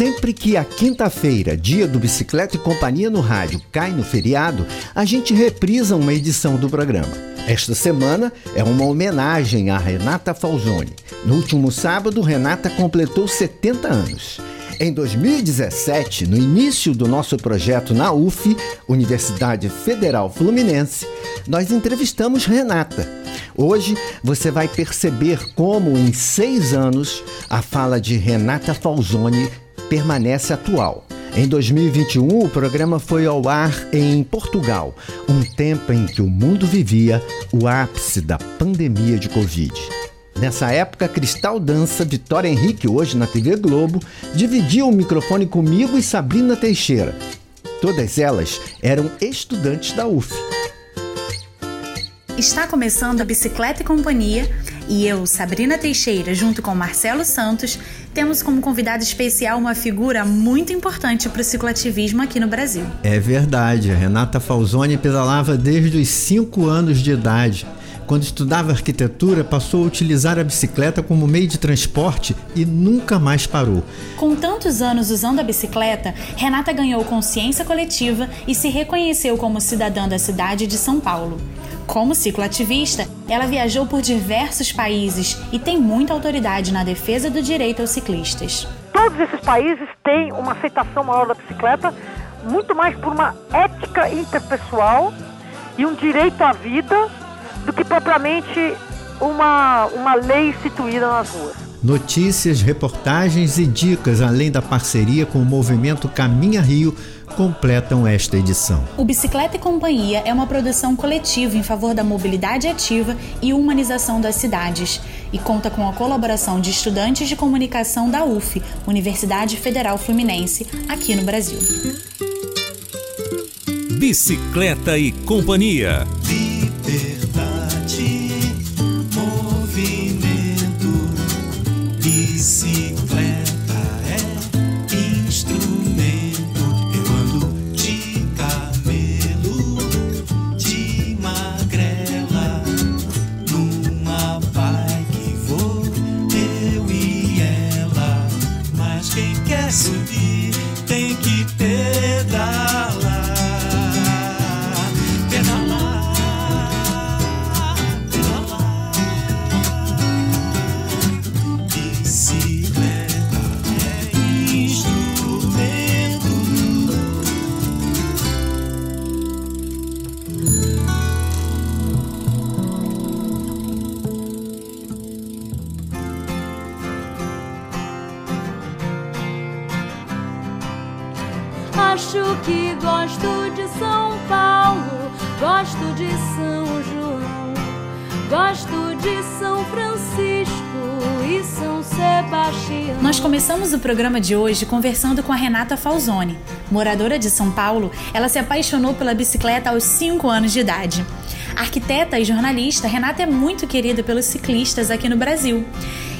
Sempre que a quinta-feira, dia do Bicicleta e Companhia no Rádio, cai no feriado, a gente reprisa uma edição do programa. Esta semana é uma homenagem a Renata Falzoni. No último sábado, Renata completou 70 anos. Em 2017, no início do nosso projeto na UF, Universidade Federal Fluminense, nós entrevistamos Renata. Hoje você vai perceber como, em seis anos, a fala de Renata Falzoni permanece atual. Em 2021, o programa foi ao ar em Portugal, um tempo em que o mundo vivia o ápice da pandemia de Covid. Nessa época, Cristal Dança, Vitória Henrique, hoje na TV Globo, dividia o microfone comigo e Sabrina Teixeira. Todas elas eram estudantes da UF. Está começando a Bicicleta e Companhia e eu, Sabrina Teixeira, junto com Marcelo Santos, temos como convidado especial uma figura muito importante para o cicloativismo aqui no Brasil. É verdade, a Renata Falzoni pedalava desde os 5 anos de idade. Quando estudava arquitetura, passou a utilizar a bicicleta como meio de transporte e nunca mais parou. Com tantos anos usando a bicicleta, Renata ganhou consciência coletiva e se reconheceu como cidadã da cidade de São Paulo. Como cicloativista, ela viajou por diversos países e tem muita autoridade na defesa do direito aos ciclistas. Todos esses países têm uma aceitação maior da bicicleta, muito mais por uma ética interpessoal e um direito à vida do que propriamente uma, uma lei instituída nas ruas. Notícias, reportagens e dicas, além da parceria com o movimento Caminha Rio, completam esta edição. O Bicicleta e Companhia é uma produção coletiva em favor da mobilidade ativa e humanização das cidades e conta com a colaboração de estudantes de comunicação da UF, Universidade Federal Fluminense, aqui no Brasil. Bicicleta e Companhia. De São Francisco e São Sebastião. Nós começamos o programa de hoje conversando com a Renata Falzoni. Moradora de São Paulo, ela se apaixonou pela bicicleta aos 5 anos de idade. Arquiteta e jornalista, Renata é muito querida pelos ciclistas aqui no Brasil.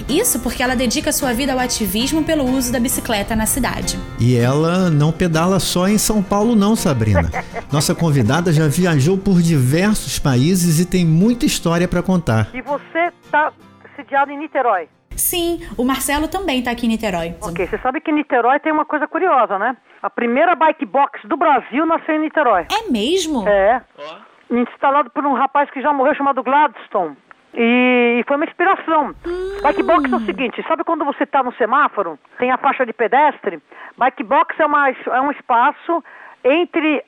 Isso porque ela dedica sua vida ao ativismo pelo uso da bicicleta na cidade. E ela não pedala só em São Paulo, não, Sabrina. Nossa convidada já viajou por diversos países e tem muita história para contar. E você está sediado em Niterói? Sim, o Marcelo também está aqui em Niterói. Ok, você sabe que Niterói tem uma coisa curiosa, né? A primeira bike box do Brasil nasceu em Niterói. É mesmo? É. Instalado por um rapaz que já morreu chamado Gladstone. E foi uma inspiração. Bike box é o seguinte, sabe quando você está no semáforo, tem a faixa de pedestre? Bike box é, uma, é um espaço entre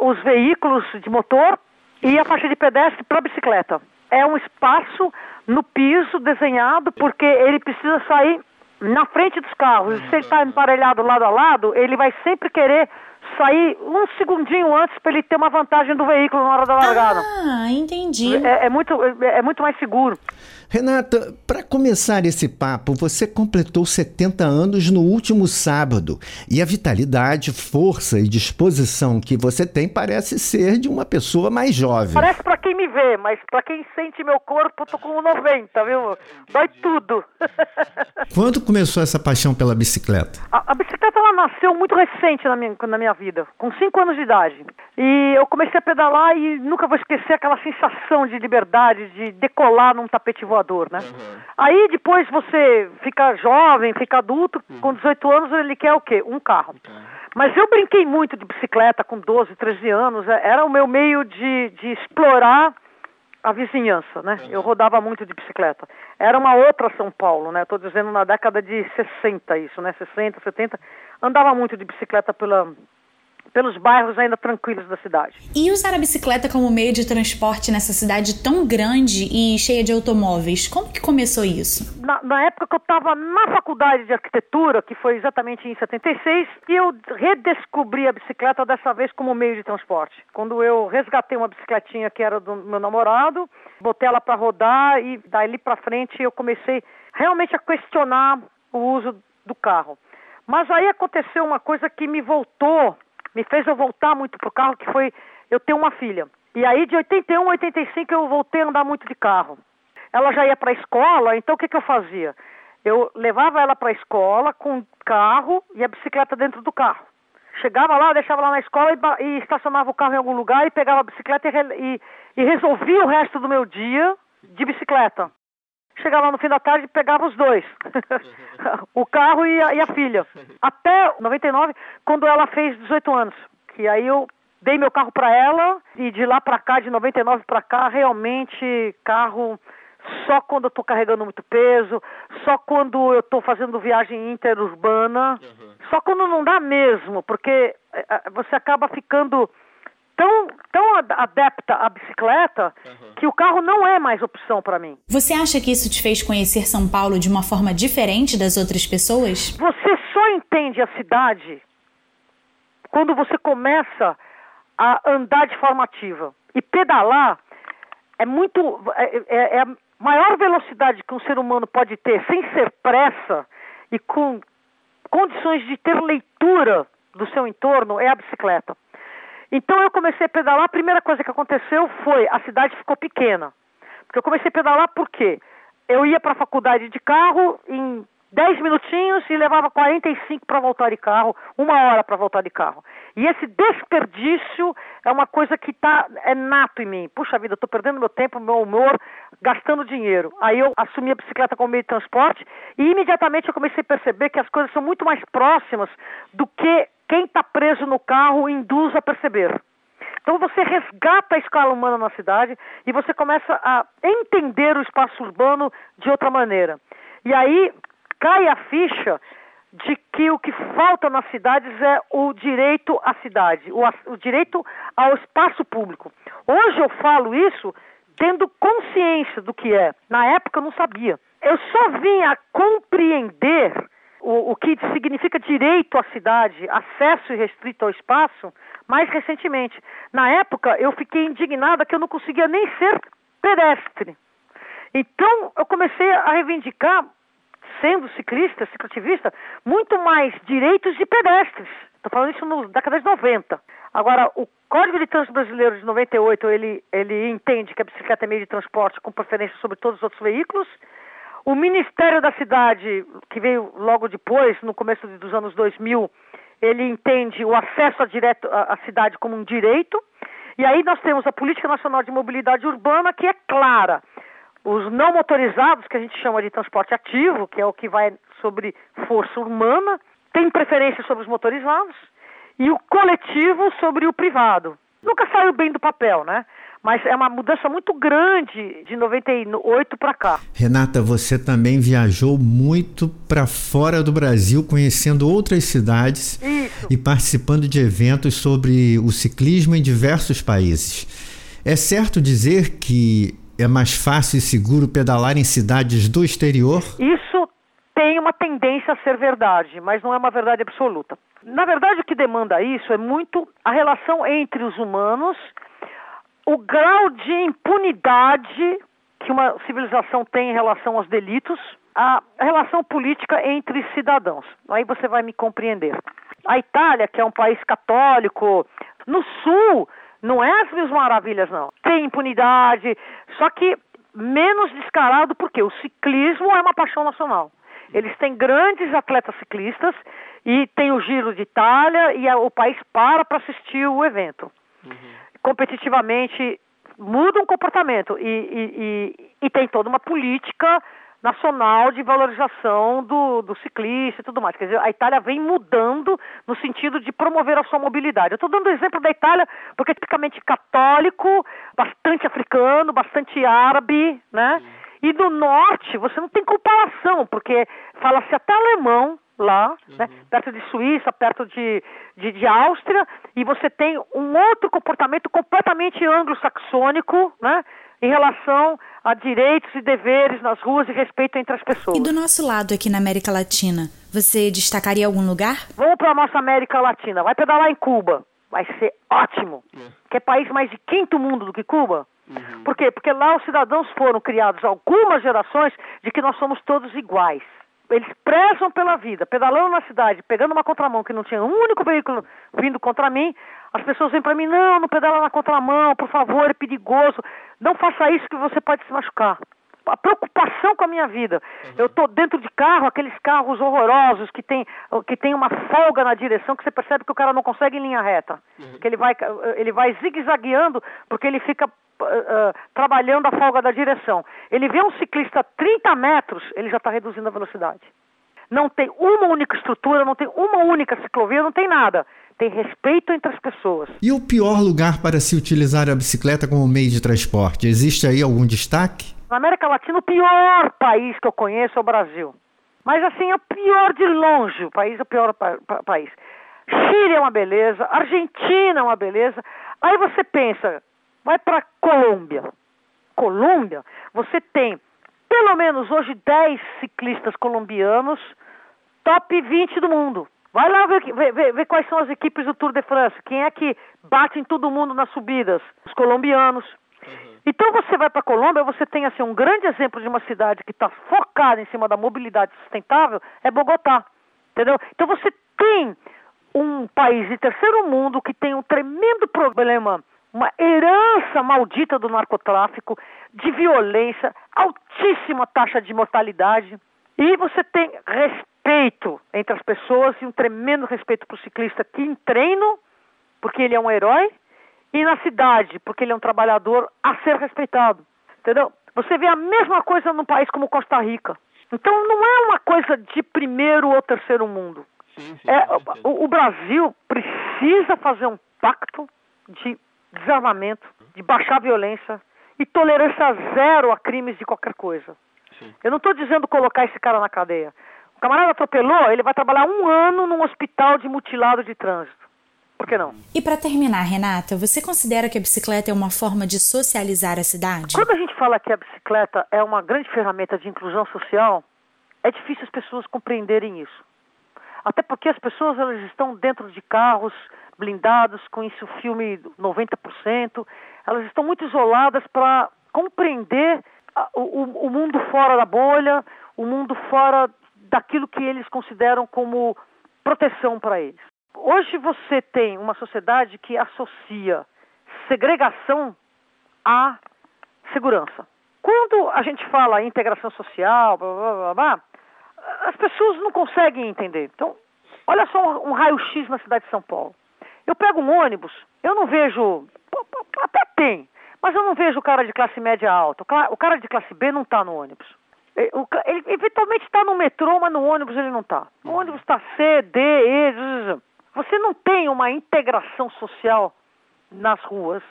os veículos de motor e a faixa de pedestre para bicicleta. É um espaço no piso desenhado porque ele precisa sair na frente dos carros. Se ele está emparelhado lado a lado, ele vai sempre querer sair um segundinho antes para ele ter uma vantagem do veículo na hora da largada. Ah, entendi. É, é muito, é, é muito mais seguro. Renata, para começar esse papo, você completou 70 anos no último sábado e a vitalidade, força e disposição que você tem parece ser de uma pessoa mais jovem. Parece para quem me vê, mas para quem sente meu corpo, eu tô com 90, viu? Dói tudo. Quando começou essa paixão pela bicicleta? A, a bicicleta ela nasceu muito recente na minha, na minha vida, com 5 anos de idade. E eu comecei a pedalar e nunca vou esquecer aquela sensação de liberdade, de decolar num tapete voador, né? Uhum. Aí depois você fica jovem, fica adulto, uhum. com 18 anos ele quer o quê? Um carro. Uhum. Mas eu brinquei muito de bicicleta com 12, 13 anos, é, era o meu meio de, de explorar a vizinhança, né? Eu rodava muito de bicicleta. Era uma outra São Paulo, né? Estou dizendo na década de 60 isso, né? 60, 70. Andava muito de bicicleta pela, pelos bairros ainda tranquilos da cidade. E usar a bicicleta como meio de transporte nessa cidade tão grande e cheia de automóveis, como que começou isso? Na, na época que eu estava na faculdade de arquitetura, que foi exatamente em 76, eu redescobri a bicicleta dessa vez como meio de transporte. Quando eu resgatei uma bicicletinha que era do meu namorado, botei ela para rodar e dali para frente eu comecei realmente a questionar o uso do carro. Mas aí aconteceu uma coisa que me voltou me fez eu voltar muito pro carro, que foi eu ter uma filha. E aí de 81 a 85 eu voltei a andar muito de carro. Ela já ia para a escola, então o que, que eu fazia? Eu levava ela para a escola com carro e a bicicleta dentro do carro. Chegava lá, deixava lá na escola e, e estacionava o carro em algum lugar e pegava a bicicleta e, e, e resolvia o resto do meu dia de bicicleta. Chegava lá no fim da tarde e pegava os dois, o carro e a, e a, filha. Até 99, quando ela fez 18 anos, que aí eu dei meu carro para ela e de lá para cá, de 99 para cá, realmente carro só quando eu estou carregando muito peso, só quando eu estou fazendo viagem interurbana, uhum. só quando não dá mesmo, porque eh, eh, você acaba ficando tão, tão adepta à bicicleta uhum. que o carro não é mais opção para mim. Você acha que isso te fez conhecer São Paulo de uma forma diferente das outras pessoas? Você só entende a cidade quando você começa a andar de forma ativa. E pedalar é muito. É, é, é a maior velocidade que um ser humano pode ter sem ser pressa e com condições de ter leitura do seu entorno é a bicicleta. Então eu comecei a pedalar, a primeira coisa que aconteceu foi a cidade ficou pequena. Porque eu comecei a pedalar porque eu ia para a faculdade de carro em 10 minutinhos e levava 45 para voltar de carro, uma hora para voltar de carro. E esse desperdício é uma coisa que tá, é nato em mim. Puxa vida, eu estou perdendo meu tempo, meu humor, gastando dinheiro. Aí eu assumi a bicicleta como meio de transporte e imediatamente eu comecei a perceber que as coisas são muito mais próximas do que quem está preso no carro induz a perceber. Então você resgata a escala humana na cidade e você começa a entender o espaço urbano de outra maneira. E aí cai a ficha de que o que falta nas cidades é o direito à cidade, o, o direito ao espaço público. Hoje eu falo isso tendo consciência do que é. Na época eu não sabia. Eu só vim a compreender o, o que significa direito à cidade, acesso irrestrito ao espaço, mais recentemente. Na época, eu fiquei indignada que eu não conseguia nem ser pedestre. Então, eu comecei a reivindicar, sendo ciclista, cicloativista, muito mais direitos de pedestres. Estou falando isso na década de 90. Agora, o Código de Trânsito Brasileiro de 98, ele, ele entende que a bicicleta é meio de transporte com preferência sobre todos os outros veículos, o Ministério da Cidade, que veio logo depois, no começo dos anos 2000, ele entende o acesso à, direto, à cidade como um direito. E aí nós temos a Política Nacional de Mobilidade Urbana, que é clara. Os não motorizados, que a gente chama de transporte ativo, que é o que vai sobre força humana, tem preferência sobre os motorizados, e o coletivo sobre o privado. Nunca saiu bem do papel, né? Mas é uma mudança muito grande de 98 para cá. Renata, você também viajou muito para fora do Brasil, conhecendo outras cidades Isso. e participando de eventos sobre o ciclismo em diversos países. É certo dizer que é mais fácil e seguro pedalar em cidades do exterior? Isso tem uma tendência a ser verdade, mas não é uma verdade absoluta. Na verdade, o que demanda isso é muito a relação entre os humanos o grau de impunidade que uma civilização tem em relação aos delitos, a relação política entre cidadãos. Aí você vai me compreender. A Itália, que é um país católico, no sul, não é as mil maravilhas, não. Tem impunidade, só que menos descarado porque o ciclismo é uma paixão nacional. Eles têm grandes atletas ciclistas e tem o Giro de Itália e o país para para assistir o evento. Competitivamente muda um comportamento e, e, e, e tem toda uma política nacional de valorização do, do ciclista e tudo mais. Quer dizer, a Itália vem mudando no sentido de promover a sua mobilidade. Eu estou dando o exemplo da Itália porque é tipicamente católico, bastante africano, bastante árabe, né? E do norte você não tem comparação, porque fala-se até alemão lá, né? perto de Suíça, perto de, de, de Áustria, e você tem um outro comportamento completamente anglo-saxônico, né? em relação a direitos e deveres nas ruas e respeito entre as pessoas. E do nosso lado aqui na América Latina, você destacaria algum lugar? Vamos para a nossa América Latina. Vai pedalar em Cuba. Vai ser ótimo. Que é país mais de quinto mundo do que Cuba. Por quê? Porque lá os cidadãos foram criados algumas gerações de que nós somos todos iguais. Eles prezam pela vida, pedalando na cidade, pegando uma contramão que não tinha um único veículo vindo contra mim. As pessoas vêm para mim, não, não pedala na contramão, por favor, é perigoso. Não faça isso que você pode se machucar. A preocupação com a minha vida. Eu estou dentro de carro, aqueles carros horrorosos que tem, que tem uma folga na direção que você percebe que o cara não consegue em linha reta. Que ele vai, ele vai zigue-zagueando porque ele fica uh, uh, trabalhando a folga da direção. Ele vê um ciclista a 30 metros, ele já está reduzindo a velocidade. Não tem uma única estrutura, não tem uma única ciclovia, não tem nada. Tem respeito entre as pessoas. E o pior lugar para se utilizar a bicicleta como meio de transporte? Existe aí algum destaque? Na América Latina, o pior país que eu conheço é o Brasil. Mas assim, é o pior de longe, o país é o pior pa pa país. Chile é uma beleza, Argentina é uma beleza. Aí você pensa, vai para Colômbia. Colômbia, você tem pelo menos hoje 10 ciclistas colombianos top 20 do mundo. Vai lá ver, ver, ver, quais são as equipes do Tour de France. Quem é que bate em todo mundo nas subidas? Os colombianos. Então você vai para a Colômbia, você tem assim um grande exemplo de uma cidade que está focada em cima da mobilidade sustentável, é Bogotá. Entendeu? Então você tem um país de terceiro mundo que tem um tremendo problema uma herança maldita do narcotráfico, de violência, altíssima taxa de mortalidade. E você tem respeito entre as pessoas e um tremendo respeito para o ciclista que em treino, porque ele é um herói, e na cidade, porque ele é um trabalhador a ser respeitado. Entendeu? Você vê a mesma coisa num país como Costa Rica. Então não é uma coisa de primeiro ou terceiro mundo. Sim, sim, é, o, o Brasil precisa fazer um pacto de desarmamento, de baixar a violência e tolerância zero a crimes de qualquer coisa. Sim. Eu não estou dizendo colocar esse cara na cadeia. O camarada atropelou, ele vai trabalhar um ano num hospital de mutilado de trânsito. Por que não? E para terminar, Renata, você considera que a bicicleta é uma forma de socializar a cidade? Quando a gente fala que a bicicleta é uma grande ferramenta de inclusão social, é difícil as pessoas compreenderem isso. Até porque as pessoas elas estão dentro de carros blindados, com isso filme 90%. Elas estão muito isoladas para compreender o, o mundo fora da bolha, o mundo fora daquilo que eles consideram como proteção para eles. Hoje você tem uma sociedade que associa segregação à segurança. Quando a gente fala em integração social, blá, blá, blá, blá, as pessoas não conseguem entender. Então, olha só um, um raio-x na cidade de São Paulo. Eu pego um ônibus, eu não vejo. Até tem, mas eu não vejo o cara de classe média alta. O cara de classe B não está no ônibus. Ele eventualmente está no metrô, mas no ônibus ele não está. No uhum. ônibus está C, D, E. Você não tem uma integração social nas ruas,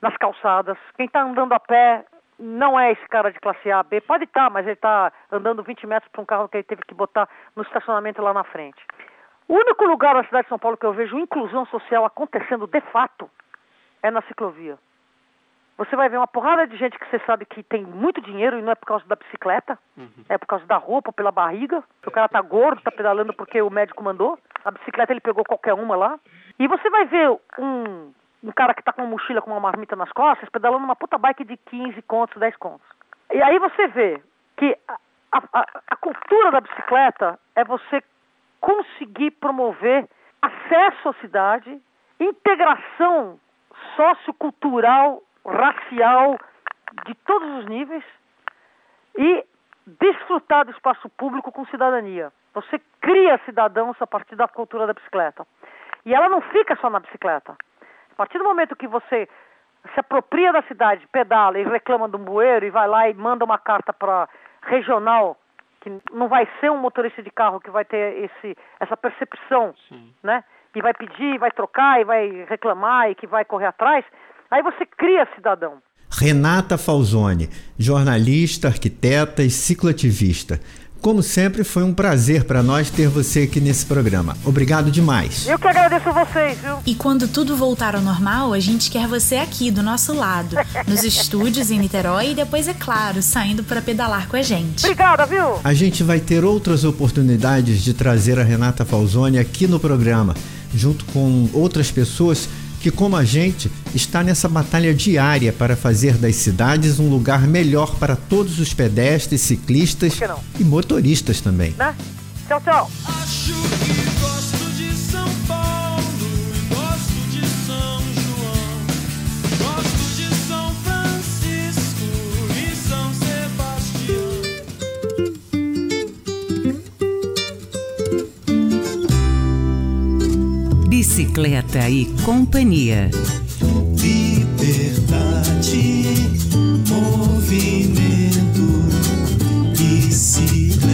nas calçadas. Quem está andando a pé não é esse cara de classe A, B. Pode estar, tá, mas ele está andando 20 metros para um carro que ele teve que botar no estacionamento lá na frente. O único lugar na cidade de São Paulo que eu vejo inclusão social acontecendo de fato é na ciclovia. Você vai ver uma porrada de gente que você sabe que tem muito dinheiro e não é por causa da bicicleta, uhum. é por causa da roupa, pela barriga. O cara tá gordo, tá pedalando porque o médico mandou. A bicicleta ele pegou qualquer uma lá. E você vai ver um, um cara que tá com uma mochila com uma marmita nas costas, pedalando uma puta bike de 15 contos, 10 contos. E aí você vê que a, a, a cultura da bicicleta é você conseguir promover acesso à cidade, integração sociocultural, racial, de todos os níveis, e desfrutar do espaço público com cidadania. Você cria cidadãos a partir da cultura da bicicleta. E ela não fica só na bicicleta. A partir do momento que você se apropria da cidade, pedala e reclama de um bueiro e vai lá e manda uma carta para regional, que não vai ser um motorista de carro que vai ter esse, essa percepção, Sim. né? E vai pedir, vai trocar, e vai reclamar e que vai correr atrás. Aí você cria cidadão. Renata Falzoni, jornalista, arquiteta e cicloativista. Como sempre, foi um prazer para nós ter você aqui nesse programa. Obrigado demais. Eu que agradeço vocês, viu? E quando tudo voltar ao normal, a gente quer você aqui do nosso lado, nos estúdios em Niterói e depois, é claro, saindo para pedalar com a gente. Obrigada, viu? A gente vai ter outras oportunidades de trazer a Renata Falzoni aqui no programa, junto com outras pessoas que, como a gente, está nessa batalha diária para fazer das cidades um lugar melhor para todos os pedestres, ciclistas e motoristas também. Né? Tchau, tchau. Bicicleta e Companhia. Liberdade, movimento, bicicleta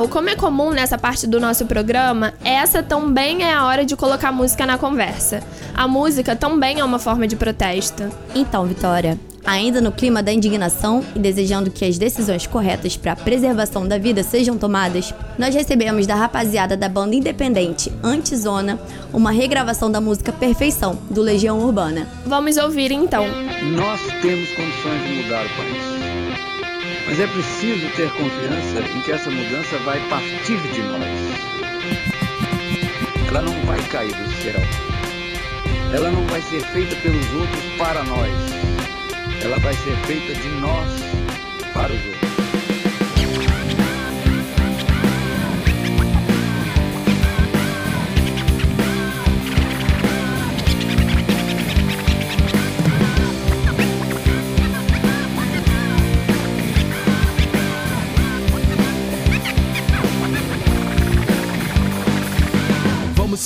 Cristal, como é comum nessa parte do nosso programa, essa também é a hora de colocar música na conversa. A música também é uma forma de protesto. Então, Vitória, ainda no clima da indignação e desejando que as decisões corretas para a preservação da vida sejam tomadas, nós recebemos da rapaziada da banda independente Antizona uma regravação da música Perfeição, do Legião Urbana. Vamos ouvir então. Nós temos condições de mudar o país. Mas é preciso ter confiança em que essa mudança vai partir de nós. Ela não vai cair do céu. Ela não vai ser feita pelos outros para nós. Ela vai ser feita de nós para os outros.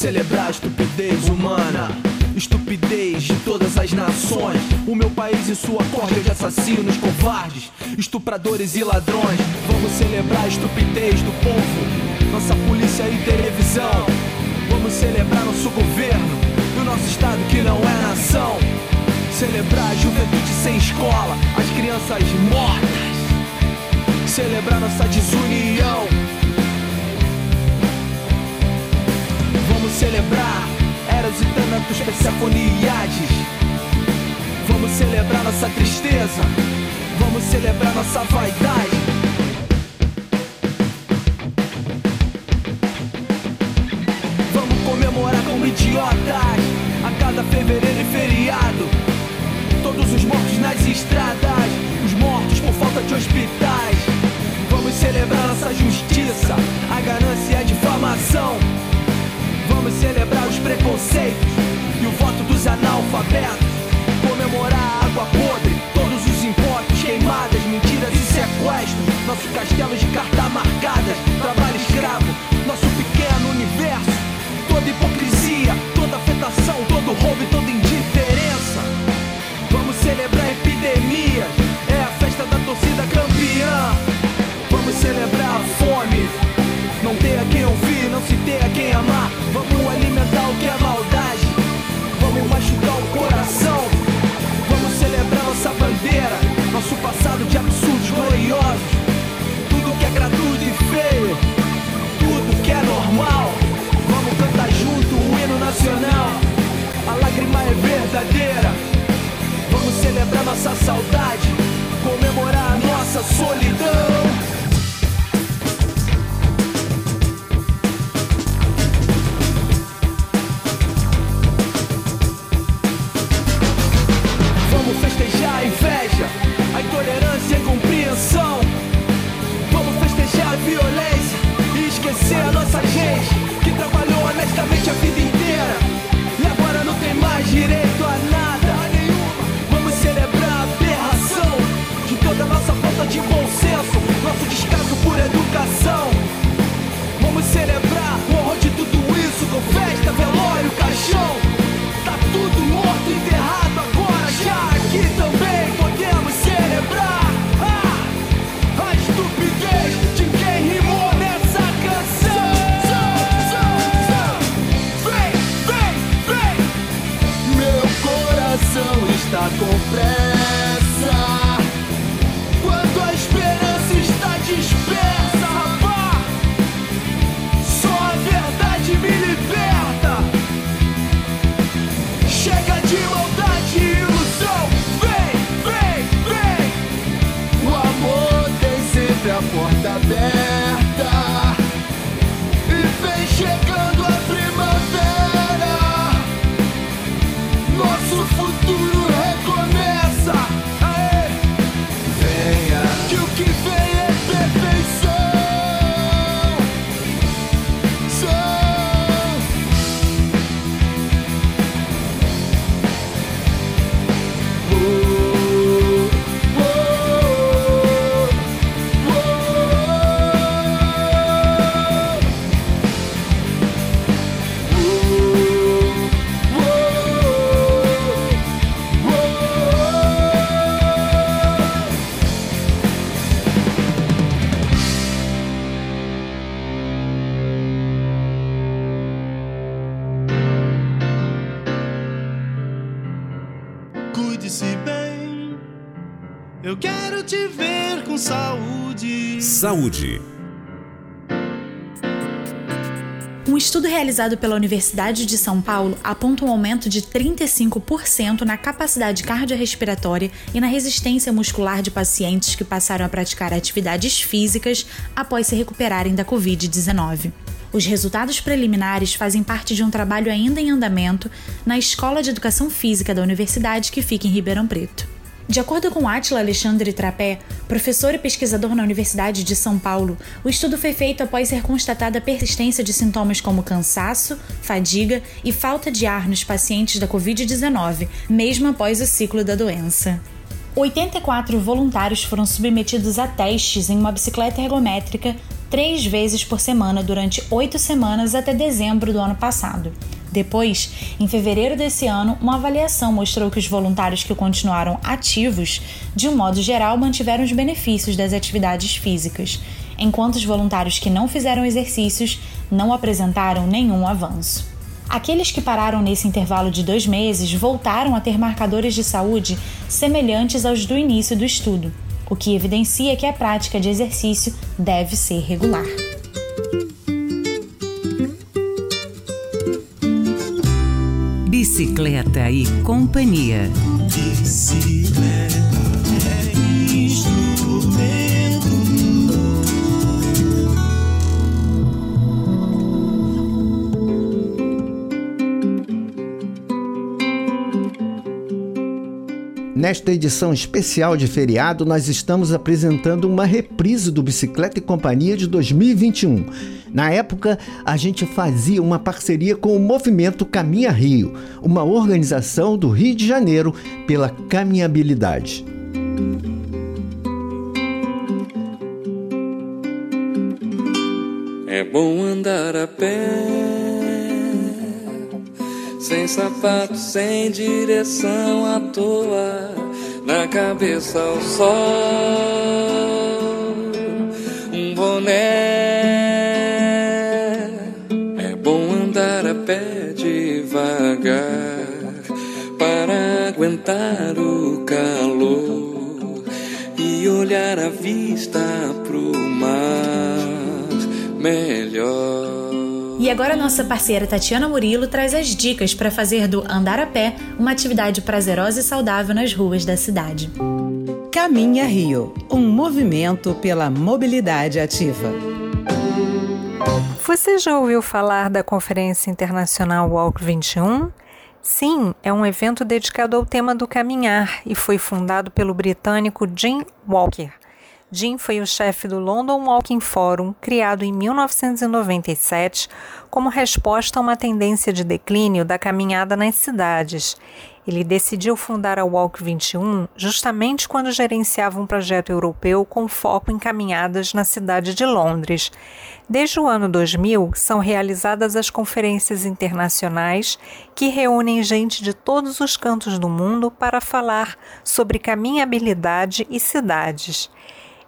Celebrar a estupidez humana. Estupidez de todas as nações. O meu país e sua corda de assassinos, covardes, estupradores e ladrões. Vamos celebrar a estupidez do povo, nossa polícia e televisão. Vamos celebrar nosso governo e o nosso estado que não é nação. Celebrar a juventude sem escola, as crianças mortas. Celebrar nossa desunião Vamos celebrar nossa tristeza. Vamos celebrar nossa vaidade. Vamos comemorar como idiotas. A cada fevereiro e feriado Todos os mortos nas estradas. Os mortos por falta de hospitais. Vamos celebrar nossa justiça A ganância e a difamação. Vamos celebrar os preconceitos e o voto dos analfabetos. Água podre, todos os impostos, queimadas, mentiras e sequestros. Nosso castelo de carta marcadas, trabalho escravo, nosso pequeno universo. Toda hipocrisia, toda afetação, todo roubo e toda solidão. A porta aberta Cuide-se bem. Eu quero te ver com saúde. Saúde. Um estudo realizado pela Universidade de São Paulo aponta um aumento de 35% na capacidade cardiorrespiratória e na resistência muscular de pacientes que passaram a praticar atividades físicas após se recuperarem da Covid-19. Os resultados preliminares fazem parte de um trabalho ainda em andamento na Escola de Educação Física da Universidade que fica em Ribeirão Preto. De acordo com Átila Alexandre Trapé, professor e pesquisador na Universidade de São Paulo, o estudo foi feito após ser constatada a persistência de sintomas como cansaço, fadiga e falta de ar nos pacientes da Covid-19, mesmo após o ciclo da doença. 84 voluntários foram submetidos a testes em uma bicicleta ergométrica três vezes por semana durante oito semanas até dezembro do ano passado. Depois, em fevereiro desse ano, uma avaliação mostrou que os voluntários que continuaram ativos, de um modo geral, mantiveram os benefícios das atividades físicas, enquanto os voluntários que não fizeram exercícios não apresentaram nenhum avanço. Aqueles que pararam nesse intervalo de dois meses voltaram a ter marcadores de saúde semelhantes aos do início do estudo, o que evidencia que a prática de exercício deve ser regular. Bicicleta e companhia. Bicicleta Nesta edição especial de feriado, nós estamos apresentando uma reprise do Bicicleta e Companhia de 2021. Na época, a gente fazia uma parceria com o Movimento Caminha Rio, uma organização do Rio de Janeiro pela caminhabilidade. É bom andar a pé, sem sapato, sem direção à toa, na cabeça ao sol, um boné. É bom andar a pé devagar, para aguentar o calor e olhar a vista pro mar melhor. E agora nossa parceira Tatiana Murilo traz as dicas para fazer do andar a pé uma atividade prazerosa e saudável nas ruas da cidade. Caminha Rio, um movimento pela mobilidade ativa. Você já ouviu falar da Conferência Internacional Walk 21? Sim, é um evento dedicado ao tema do caminhar e foi fundado pelo britânico Jim Walker. Jim foi o chefe do London Walking Forum, criado em 1997 como resposta a uma tendência de declínio da caminhada nas cidades. Ele decidiu fundar a Walk 21 justamente quando gerenciava um projeto europeu com foco em caminhadas na cidade de Londres. Desde o ano 2000, são realizadas as conferências internacionais que reúnem gente de todos os cantos do mundo para falar sobre caminhabilidade e cidades.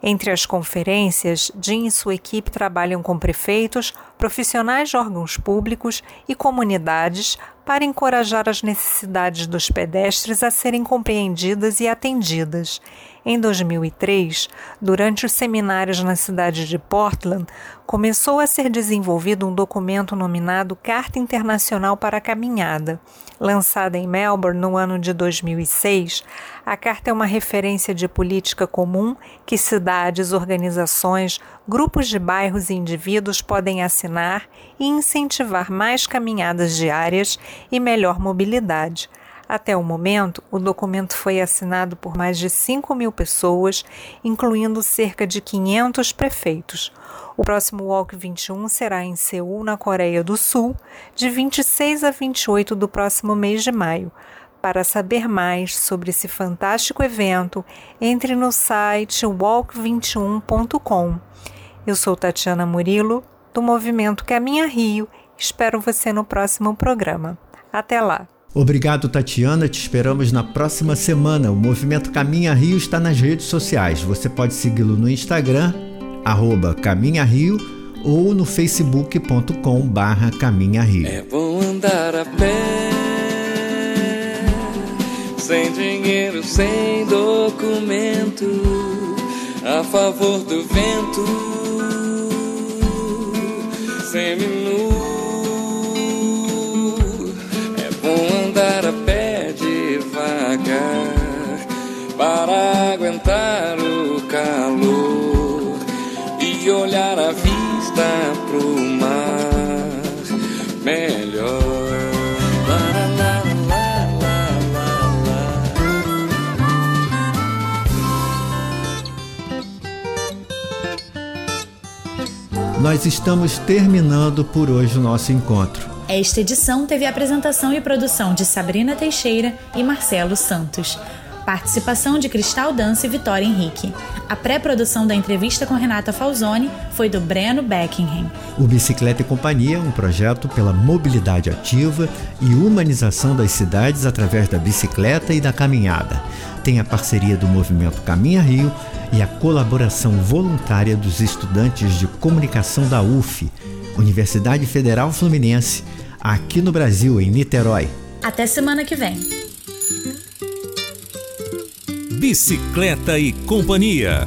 Entre as conferências, Jim e sua equipe trabalham com prefeitos, profissionais de órgãos públicos e comunidades para encorajar as necessidades dos pedestres a serem compreendidas e atendidas. Em 2003, durante os seminários na cidade de Portland, começou a ser desenvolvido um documento nominado Carta Internacional para a Caminhada. Lançada em Melbourne no ano de 2006, a carta é uma referência de política comum que cidades, organizações, grupos de bairros e indivíduos podem assinar e incentivar mais caminhadas diárias e melhor mobilidade. Até o momento, o documento foi assinado por mais de 5 mil pessoas, incluindo cerca de 500 prefeitos. O próximo Walk 21 será em Seul, na Coreia do Sul, de 26 a 28 do próximo mês de maio. Para saber mais sobre esse fantástico evento, entre no site walk21.com. Eu sou Tatiana Murilo, do Movimento Caminha Rio. Espero você no próximo programa. Até lá! Obrigado, Tatiana. Te esperamos na próxima semana. O Movimento Caminha Rio está nas redes sociais. Você pode segui-lo no Instagram, arroba Caminha Rio, ou no facebook.com barra Caminha Rio. É bom andar a pé, sem dinheiro, sem documento, a favor do vento, seminu. para aguentar o calor e olhar a vista pro Nós estamos terminando por hoje o nosso encontro. Esta edição teve a apresentação e produção de Sabrina Teixeira e Marcelo Santos. Participação de Cristal Dança e Vitória Henrique. A pré-produção da entrevista com Renata Falzoni foi do Breno Beckingham. O Bicicleta e Companhia é um projeto pela mobilidade ativa e humanização das cidades através da bicicleta e da caminhada. Tem a parceria do Movimento Caminha Rio e a colaboração voluntária dos estudantes de comunicação da UF, Universidade Federal Fluminense, aqui no Brasil, em Niterói. Até semana que vem. Bicicleta e Companhia.